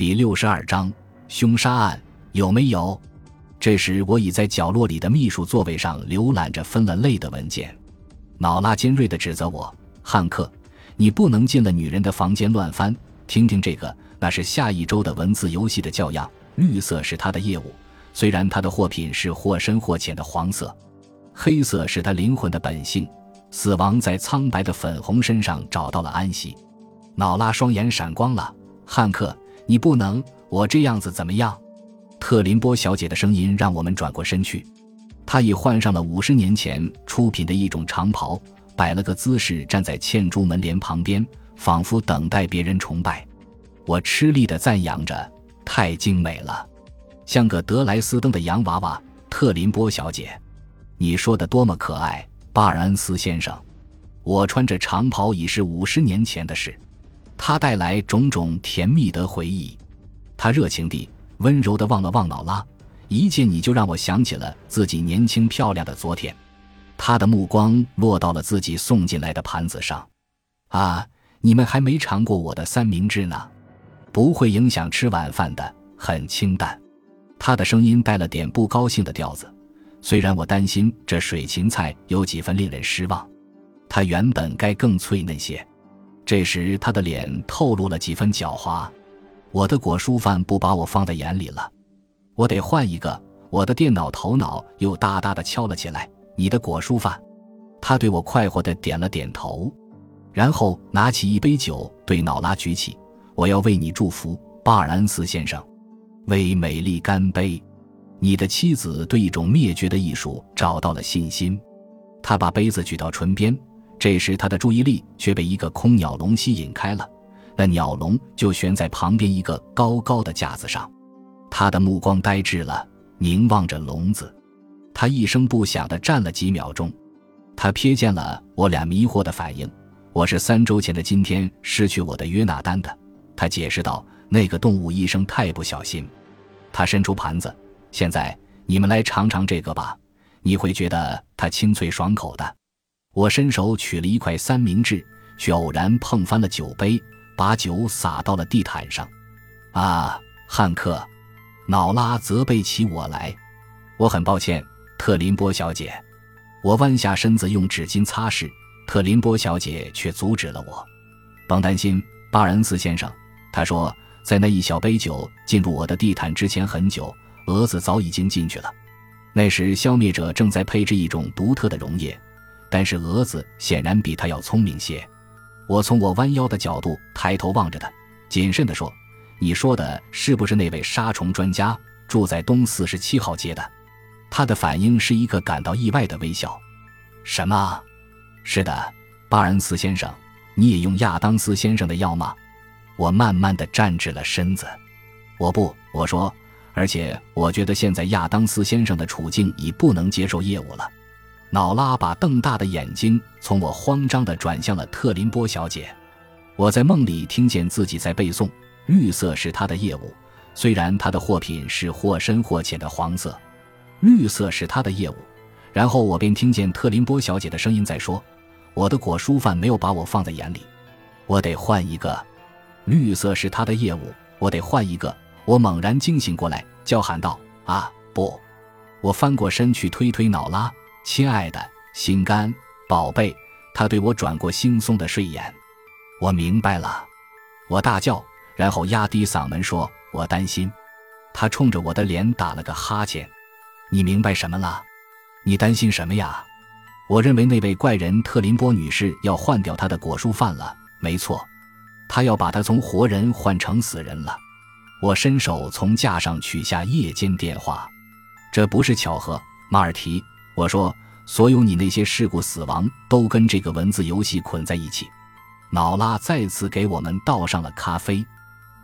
第六十二章凶杀案有没有？这时我已在角落里的秘书座位上浏览着分了类的文件。脑拉尖锐地指责我：“汉克，你不能进了女人的房间乱翻。听听这个，那是下一周的文字游戏的教样。绿色是他的业务，虽然他的货品是或深或浅的黄色。黑色是他灵魂的本性。死亡在苍白的粉红身上找到了安息。”脑拉双眼闪光了，汉克。你不能，我这样子怎么样？特林波小姐的声音让我们转过身去。她已换上了五十年前出品的一种长袍，摆了个姿势，站在嵌珠门帘旁边，仿佛等待别人崇拜。我吃力地赞扬着：“太精美了，像个德莱斯登的洋娃娃。”特林波小姐，你说的多么可爱，巴尔恩斯先生。我穿着长袍已是五十年前的事。他带来种种甜蜜的回忆，他热情地、温柔地望了望劳拉，一见你就让我想起了自己年轻漂亮的昨天。他的目光落到了自己送进来的盘子上，啊，你们还没尝过我的三明治呢，不会影响吃晚饭的，很清淡。他的声音带了点不高兴的调子，虽然我担心这水芹菜有几分令人失望，它原本该更脆嫩些。这时，他的脸透露了几分狡猾。我的果蔬饭不把我放在眼里了，我得换一个。我的电脑头脑又大大的敲了起来。你的果蔬饭，他对我快活的点了点头，然后拿起一杯酒，对瑙拉举起。我要为你祝福，巴尔恩斯先生，为美丽干杯。你的妻子对一种灭绝的艺术找到了信心。他把杯子举到唇边。这时，他的注意力却被一个空鸟笼吸引开了。那鸟笼就悬在旁边一个高高的架子上。他的目光呆滞了，凝望着笼子。他一声不响地站了几秒钟。他瞥见了我俩迷惑的反应。我是三周前的今天失去我的约纳丹的。他解释道：“那个动物医生太不小心。”他伸出盘子。现在你们来尝尝这个吧，你会觉得它清脆爽口的。我伸手取了一块三明治，却偶然碰翻了酒杯，把酒洒到了地毯上。啊，汉克，瑙拉责备起我来。我很抱歉，特林波小姐。我弯下身子用纸巾擦拭，特林波小姐却阻止了我。甭担心，巴恩斯先生。他说，在那一小杯酒进入我的地毯之前很久，蛾子早已经进去了。那时，消灭者正在配置一种独特的溶液。但是蛾子显然比他要聪明些。我从我弯腰的角度抬头望着他，谨慎地说：“你说的是不是那位杀虫专家住在东四十七号街的？”他的反应是一个感到意外的微笑。“什么？是的，巴恩斯先生，你也用亚当斯先生的药吗？”我慢慢地站直了身子。“我不。”我说，“而且我觉得现在亚当斯先生的处境已不能接受业务了。”瑙拉把瞪大的眼睛从我慌张地转向了特林波小姐。我在梦里听见自己在背诵：“绿色是他的业务，虽然他的货品是或深或浅的黄色。绿色是他的业务。”然后我便听见特林波小姐的声音在说：“我的果蔬饭没有把我放在眼里，我得换一个。绿色是他的业务，我得换一个。”我猛然惊醒过来，叫喊道：“啊，不！”我翻过身去推推瑙拉。亲爱的，心肝宝贝，他对我转过惺忪的睡眼。我明白了，我大叫，然后压低嗓门说：“我担心。”他冲着我的脸打了个哈欠。你明白什么了？你担心什么呀？我认为那位怪人特林波女士要换掉她的果蔬饭了。没错，她要把她从活人换成死人了。我伸手从架上取下夜间电话。这不是巧合，马尔提。我说：“所有你那些事故死亡都跟这个文字游戏捆在一起。”瑙拉再次给我们倒上了咖啡。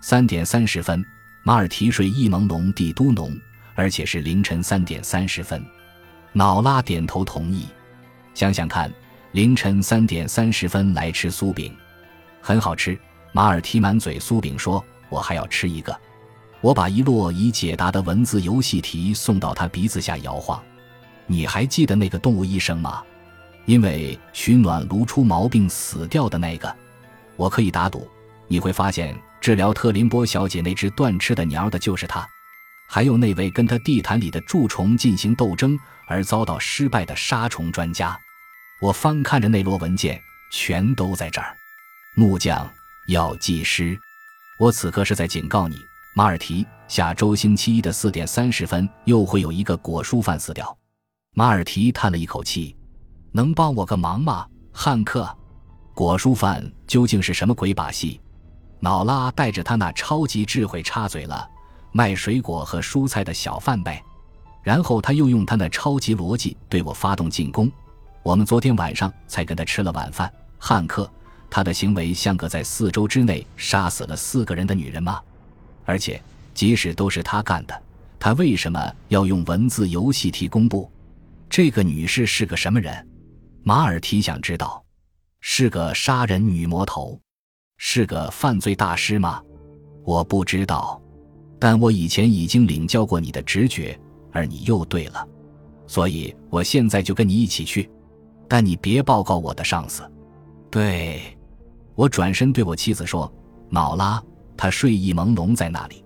三点三十分，马尔提睡意朦胧地嘟哝，而且是凌晨三点三十分。瑙拉点头同意。想想看，凌晨三点三十分来吃酥饼，很好吃。马尔提满嘴酥饼说：“我还要吃一个。”我把一摞已解答的文字游戏题送到他鼻子下摇晃。你还记得那个动物医生吗？因为取暖炉出毛病死掉的那个，我可以打赌，你会发现治疗特林波小姐那只断翅的鸟的就是他，还有那位跟他地毯里的蛀虫进行斗争而遭到失败的杀虫专家。我翻看着那摞文件，全都在这儿。木匠，药剂师，我此刻是在警告你，马尔提。下周星期一的四点三十分，又会有一个果蔬贩死掉。马尔提叹了一口气：“能帮我个忙吗，汉克？果蔬贩究竟是什么鬼把戏？”瑙拉带着他那超级智慧插嘴了：“卖水果和蔬菜的小贩呗。”然后他又用他那超级逻辑对我发动进攻：“我们昨天晚上才跟他吃了晚饭，汉克，他的行为像个在四周之内杀死了四个人的女人吗？而且。”即使都是他干的，他为什么要用文字游戏题公布？这个女士是个什么人？马尔提想知道，是个杀人女魔头，是个犯罪大师吗？我不知道，但我以前已经领教过你的直觉，而你又对了，所以我现在就跟你一起去，但你别报告我的上司。对，我转身对我妻子说：“瑙拉，他睡意朦胧在那里。”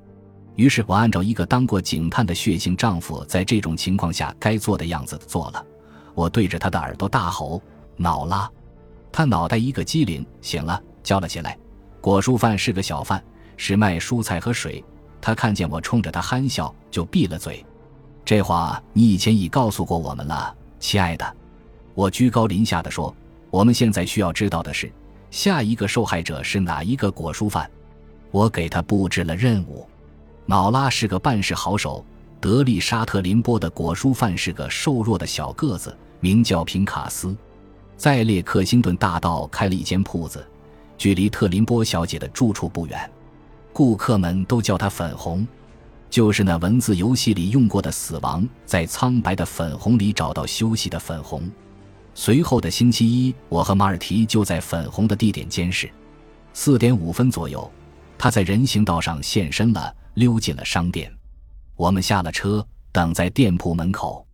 于是我按照一个当过警探的血性丈夫在这种情况下该做的样子做了。我对着他的耳朵大吼：“脑拉！”他脑袋一个机灵，醒了，叫了起来。果蔬贩是个小贩，是卖蔬菜和水。他看见我冲着他憨笑，就闭了嘴。这话你以前已告诉过我们了，亲爱的。我居高临下的说：“我们现在需要知道的是，下一个受害者是哪一个果蔬贩。”我给他布置了任务。瑙拉是个办事好手，德利沙特林波的果蔬贩是个瘦弱的小个子，名叫平卡斯，在列克星顿大道开了一间铺子，距离特林波小姐的住处不远。顾客们都叫他粉红，就是那文字游戏里用过的“死亡在苍白的粉红里找到休息”的粉红。随后的星期一，我和马尔提就在粉红的地点监视。四点五分左右，他在人行道上现身了。溜进了商店，我们下了车，等在店铺门口。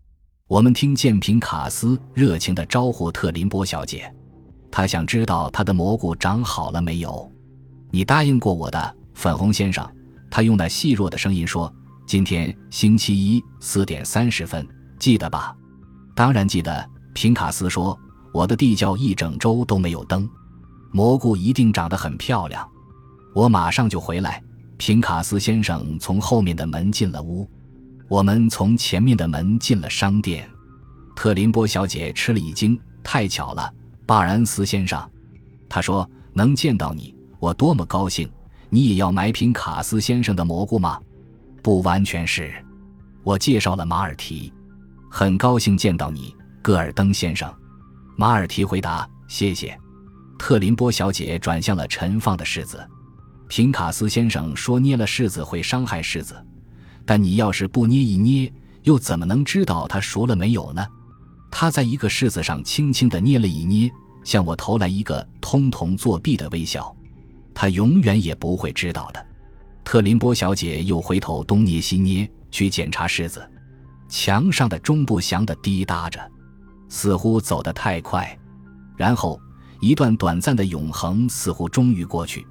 我们听见平卡斯热情地招呼特林波小姐，他想知道她的蘑菇长好了没有。你答应过我的，粉红先生。他用那细弱的声音说：“今天星期一四点三十分，记得吧？”当然记得。平卡斯说：“我的地窖一整周都没有灯，蘑菇一定长得很漂亮。”我马上就回来。平卡斯先生从后面的门进了屋，我们从前面的门进了商店。特林波小姐吃了一惊，太巧了，巴尔恩斯先生，他说能见到你，我多么高兴！你也要买平卡斯先生的蘑菇吗？不完全是，我介绍了马尔提，很高兴见到你，戈尔登先生。马尔提回答：“谢谢。”特林波小姐转向了陈放的柿子。平卡斯先生说：“捏了柿子会伤害柿子，但你要是不捏一捏，又怎么能知道它熟了没有呢？”他在一个柿子上轻轻地捏了一捏，向我投来一个通同作弊的微笑。他永远也不会知道的。特林波小姐又回头东捏西捏去检查柿子，墙上的钟不祥的滴答着，似乎走得太快。然后，一段短暂的永恒似乎终于过去。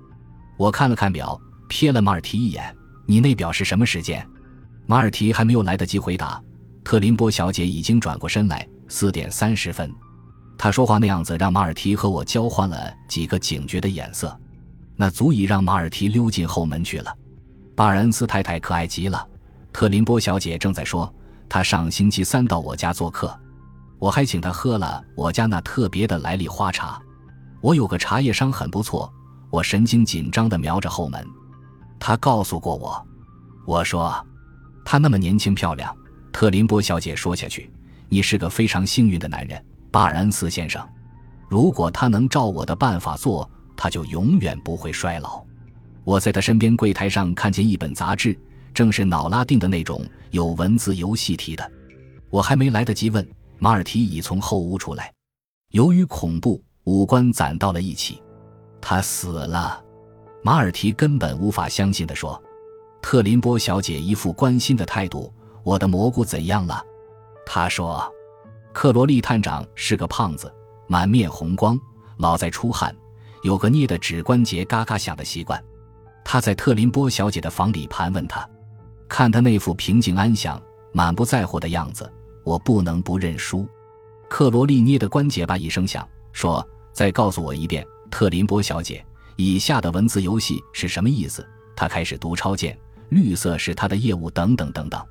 我看了看表，瞥了马尔提一眼。你那表是什么时间？马尔提还没有来得及回答，特林波小姐已经转过身来。四点三十分。她说话那样子让马尔提和我交换了几个警觉的眼色，那足以让马尔提溜进后门去了。巴尔恩斯太太可爱极了。特林波小姐正在说，她上星期三到我家做客，我还请她喝了我家那特别的来历花茶。我有个茶叶商很不错。我神经紧张地瞄着后门，他告诉过我，我说，她那么年轻漂亮。特林波小姐说下去，你是个非常幸运的男人，巴尔恩斯先生。如果他能照我的办法做，他就永远不会衰老。我在他身边柜台上看见一本杂志，正是脑拉定的那种有文字游戏题的。我还没来得及问，马尔提已从后屋出来，由于恐怖，五官攒到了一起。他死了，马尔提根本无法相信地说。特林波小姐一副关心的态度：“我的蘑菇怎样了？”他说：“克罗利探长是个胖子，满面红光，老在出汗，有个捏的指关节嘎嘎响的习惯。他在特林波小姐的房里盘问他，看他那副平静安详、满不在乎的样子，我不能不认输。克罗利捏的关节吧一声响，说：“再告诉我一遍，特林波小姐，以下的文字游戏是什么意思？”他开始读抄件，绿色是他的业务，等等等等。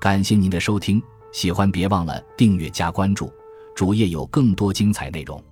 感谢您的收听，喜欢别忘了订阅加关注，主页有更多精彩内容。